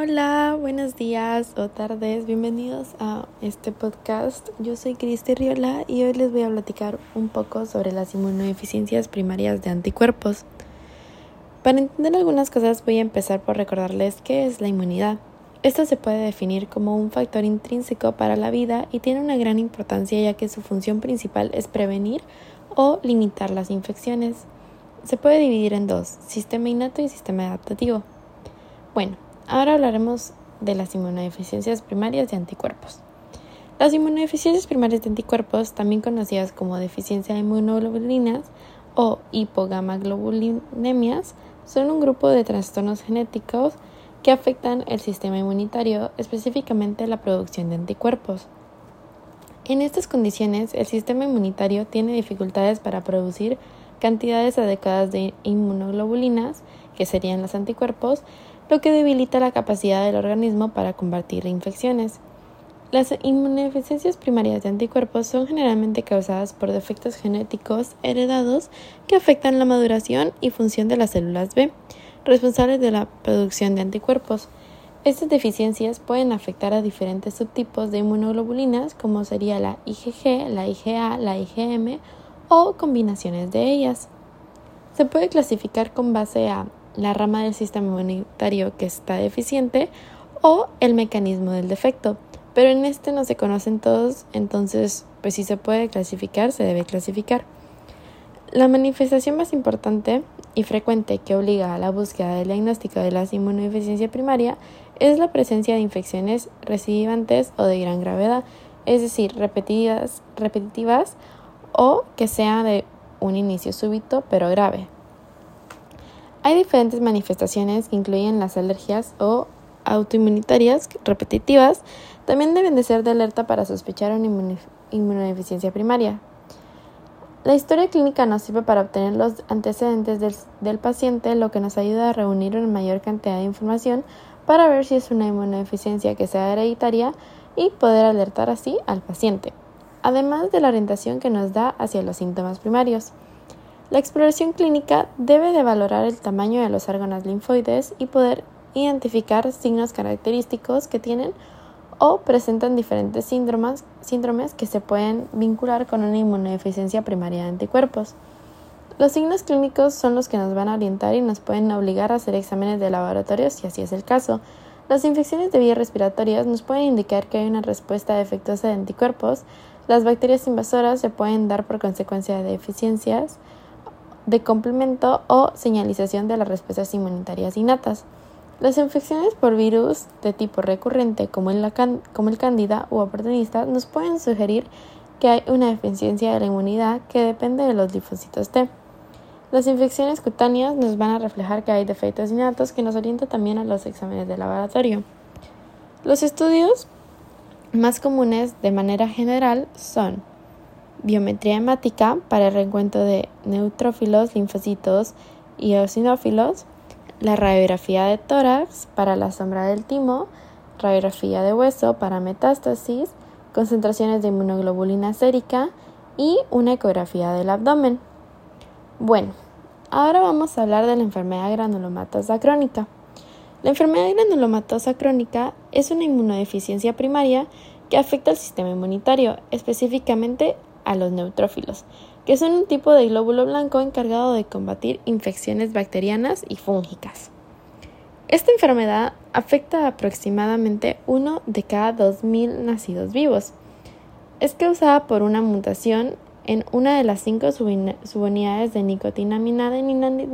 Hola, buenos días o tardes, bienvenidos a este podcast. Yo soy Cristi Riola y hoy les voy a platicar un poco sobre las inmunodeficiencias primarias de anticuerpos. Para entender algunas cosas voy a empezar por recordarles qué es la inmunidad. Esto se puede definir como un factor intrínseco para la vida y tiene una gran importancia ya que su función principal es prevenir o limitar las infecciones. Se puede dividir en dos, sistema innato y sistema adaptativo. Bueno, ahora hablaremos de las inmunodeficiencias primarias de anticuerpos. Las inmunodeficiencias primarias de anticuerpos, también conocidas como deficiencia de inmunoglobulinas o hipogamaglobulinemias, son un grupo de trastornos genéticos que afectan el sistema inmunitario, específicamente la producción de anticuerpos. En estas condiciones, el sistema inmunitario tiene dificultades para producir cantidades adecuadas de inmunoglobulinas, que serían los anticuerpos, lo que debilita la capacidad del organismo para combatir infecciones. Las inmunodeficiencias primarias de anticuerpos son generalmente causadas por defectos genéticos heredados que afectan la maduración y función de las células B, responsables de la producción de anticuerpos. Estas deficiencias pueden afectar a diferentes subtipos de inmunoglobulinas, como sería la IgG, la IgA, la IgM o combinaciones de ellas. Se puede clasificar con base a la rama del sistema inmunitario que está deficiente o el mecanismo del defecto, pero en este no se conocen todos, entonces pues si se puede clasificar, se debe clasificar. La manifestación más importante y frecuente que obliga a la búsqueda del diagnóstico de la inmunodeficiencia primaria es la presencia de infecciones recidivantes o de gran gravedad, es decir, repetidas, repetitivas o que sea de un inicio súbito pero grave. Hay diferentes manifestaciones que incluyen las alergias o autoinmunitarias repetitivas, también deben de ser de alerta para sospechar una inmunodeficiencia primaria. La historia clínica nos sirve para obtener los antecedentes del, del, paciente, lo que nos ayuda a reunir una mayor cantidad de información para ver si es una inmunodeficiencia que sea hereditaria y poder alertar así al paciente, además de la orientación que nos da hacia los síntomas primarios. La exploración clínica debe de valorar el tamaño de los órganos linfoides y poder identificar signos característicos que tienen o presentan diferentes síndromes, síndromes que se pueden vincular con una inmunodeficiencia primaria de anticuerpos. Los signos clínicos son los que nos van a orientar y nos pueden obligar a hacer exámenes de laboratorio si así es el caso. Las infecciones de vías respiratorias nos pueden indicar que hay una respuesta defectuosa de anticuerpos. Las bacterias invasoras se pueden dar por consecuencia de deficiencias de complemento o señalización de las respuestas inmunitarias innatas. Las infecciones por virus de tipo recurrente como el, como el cándida u oportunista nos pueden sugerir que hay una deficiencia de la inmunidad que depende de los linfocitos T. Las infecciones cutáneas nos van a reflejar que hay defectos innatos que nos orientan también a los exámenes de laboratorio. Los estudios más comunes de manera general son biometría hemática para el reencuentro de neutrófilos, linfocitos y eosinófilos, la radiografía de tórax para la sombra del timo, radiografía de hueso para metástasis, concentraciones de inmunoglobulina sérica y una ecografía del abdomen. Bueno, ahora vamos a hablar de la enfermedad granulomatosa crónica. La enfermedad granulomatosa crónica es una inmunodeficiencia primaria que afecta al sistema inmunitario, específicamente a los neutrófilos, que son un tipo de glóbulo blanco encargado de combatir infecciones bacterianas y fúngicas. Esta enfermedad afecta a aproximadamente uno de cada 2.000 nacidos vivos. Es causada por una mutación en una de las cinco subunidades de nicotinamina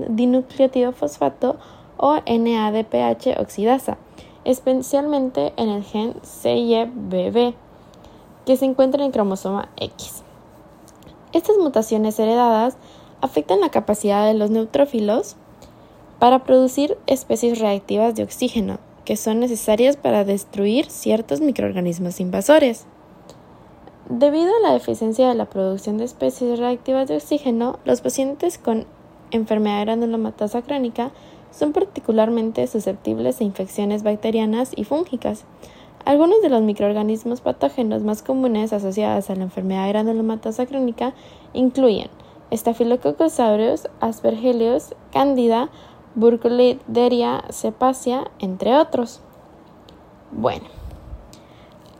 dinucleotido fosfato o NADPH oxidasa, especialmente en el gen CYBB, que se encuentra en el cromosoma X. Estas mutaciones heredadas afectan la capacidad de los neutrófilos para producir especies reactivas de oxígeno, que son necesarias para destruir ciertos microorganismos invasores. Debido a la deficiencia de la producción de especies reactivas de oxígeno, los pacientes con enfermedad granulomatosa crónica son particularmente susceptibles a infecciones bacterianas y fúngicas, algunos de los microorganismos patógenos más comunes asociados a la enfermedad granulomatosa crónica incluyen Staphylococcus aureus, Aspergillus, Candida, Burkholderia cepacia, entre otros. Bueno,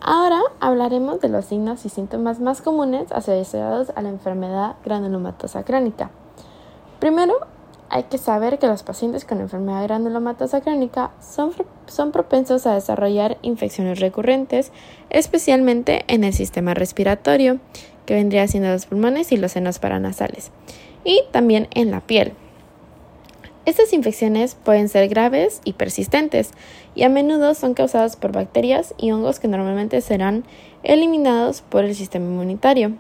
ahora hablaremos de los signos y síntomas más comunes asociados a la enfermedad granulomatosa crónica. Primero, hay que saber que los pacientes con enfermedad granulomatosa crónica son, son propensos a desarrollar infecciones recurrentes, especialmente en el sistema respiratorio, que vendría siendo los pulmones y los senos paranasales, y también en la piel. Estas infecciones pueden ser graves y persistentes, y a menudo son causadas por bacterias y hongos que normalmente serán eliminados por el sistema inmunitario.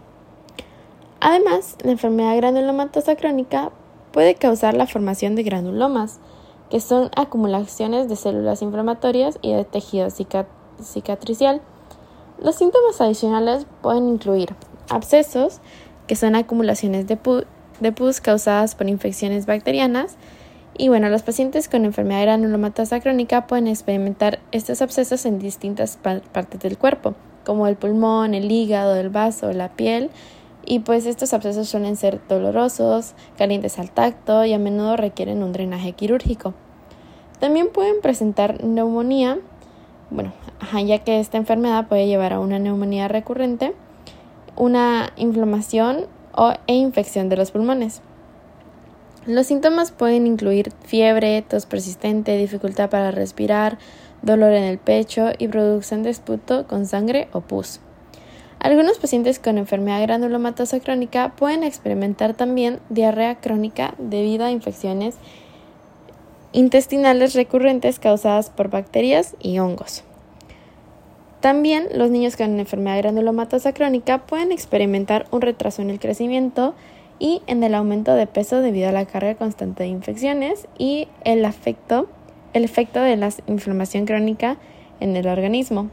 Además, la enfermedad granulomatosa crónica puede causar la formación de granulomas, que son acumulaciones de células inflamatorias y de tejido cicatricial. Los síntomas adicionales pueden incluir abscesos, que son acumulaciones de, pus causadas por infecciones bacterianas, y bueno, los pacientes con enfermedad granulomatosa crónica pueden experimentar estos abscesos en distintas partes del cuerpo, como el pulmón, el hígado, el vaso, la piel, y pues estos abscesos suelen ser dolorosos, calientes al tacto y a menudo requieren un drenaje quirúrgico. También pueden presentar neumonía, bueno, ya que esta enfermedad puede llevar a una neumonía recurrente, una inflamación o, e infección de los pulmones. Los síntomas pueden incluir fiebre, tos persistente, dificultad para respirar, dolor en el pecho y producción de esputo con sangre o pus. Algunos pacientes con enfermedad granulomatosa crónica pueden experimentar también diarrea crónica debido a infecciones intestinales recurrentes causadas por bacterias y hongos. También los niños con enfermedad granulomatosa crónica pueden experimentar un retraso en el crecimiento y en el aumento de peso debido a la carga constante de infecciones y el, efecto, el efecto de la inflamación crónica en el organismo.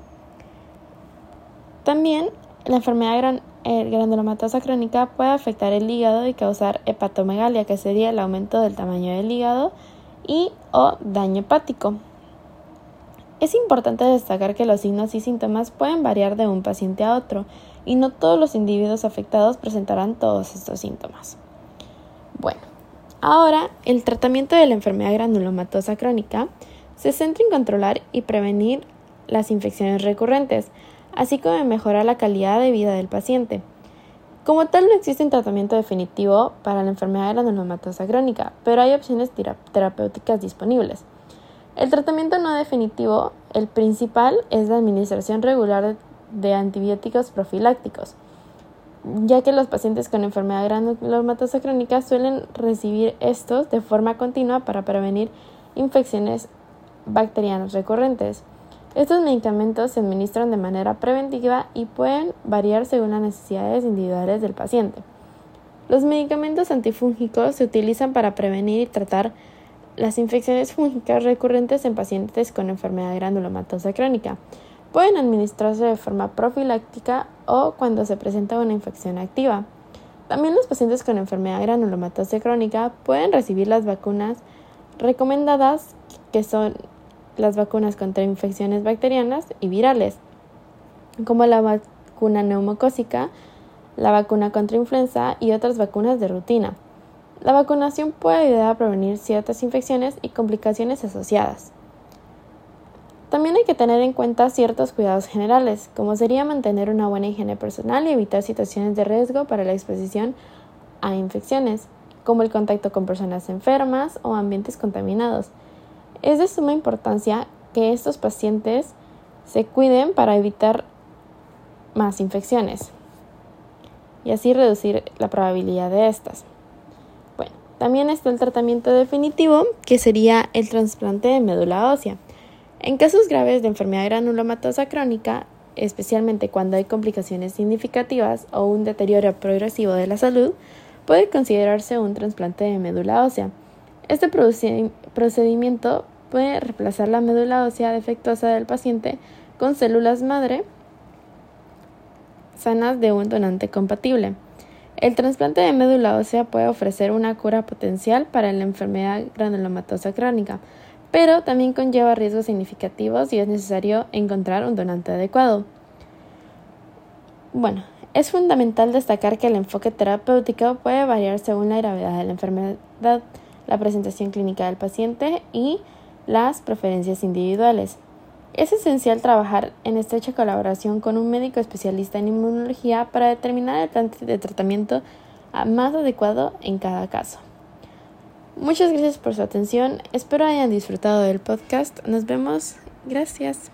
También la enfermedad granulomatosa crónica puede afectar el hígado y causar hepatomegalia, que sería el aumento del tamaño del hígado y o daño hepático. Es importante destacar que los signos y síntomas pueden variar de un paciente a otro y no todos los individuos afectados presentarán todos estos síntomas. Bueno, ahora el tratamiento de la enfermedad granulomatosa crónica se centra en controlar y prevenir las infecciones recurrentes, así como mejorar la calidad de vida del paciente. Como tal, no existe un tratamiento definitivo para la enfermedad granulomatosa crónica, pero hay opciones terapéuticas disponibles. El tratamiento no definitivo, el principal, es la administración regular de antibióticos profilácticos, ya que los pacientes con enfermedad granulomatosa crónica suelen recibir estos de forma continua para prevenir infecciones bacterianas recurrentes. Estos medicamentos se administran de manera preventiva y pueden variar según las necesidades individuales del paciente. Los medicamentos antifúngicos se utilizan para prevenir y tratar las infecciones fúngicas recurrentes en pacientes con enfermedad granulomatosa crónica. Pueden administrarse de forma profiláctica o cuando se presenta una infección activa. También los pacientes con enfermedad granulomatosa crónica pueden recibir las vacunas recomendadas que son las vacunas contra infecciones bacterianas y virales, como la vacuna neumocócica, la vacuna contra influenza y otras vacunas de rutina. La vacunación puede ayudar a prevenir ciertas infecciones y complicaciones asociadas. También hay que tener en cuenta ciertos cuidados generales, como sería mantener una buena higiene personal y evitar situaciones de riesgo para la exposición a infecciones, como el contacto con personas enfermas o ambientes contaminados, es de suma importancia que estos pacientes se cuiden para evitar más infecciones y así reducir la probabilidad de estas. Bueno, también está el tratamiento definitivo, que sería el trasplante de médula ósea. En casos graves de enfermedad granulomatosa crónica, especialmente cuando hay complicaciones significativas o un deterioro progresivo de la salud, puede considerarse un trasplante de médula ósea. Este procedimiento puede reemplazar la médula ósea defectuosa del paciente con células madre sanas de un donante compatible. El trasplante de médula ósea puede ofrecer una cura potencial para la enfermedad granulomatosa crónica, pero también conlleva riesgos significativos y es necesario encontrar un donante adecuado. Bueno, es fundamental destacar que el enfoque terapéutico puede variar según la gravedad de la enfermedad, la presentación clínica del paciente y las preferencias individuales. Es esencial trabajar en estrecha colaboración con un médico especialista en inmunología para determinar el plan de tratamiento más adecuado en cada caso. Muchas gracias por su atención. Espero hayan disfrutado del podcast. Nos vemos. Gracias.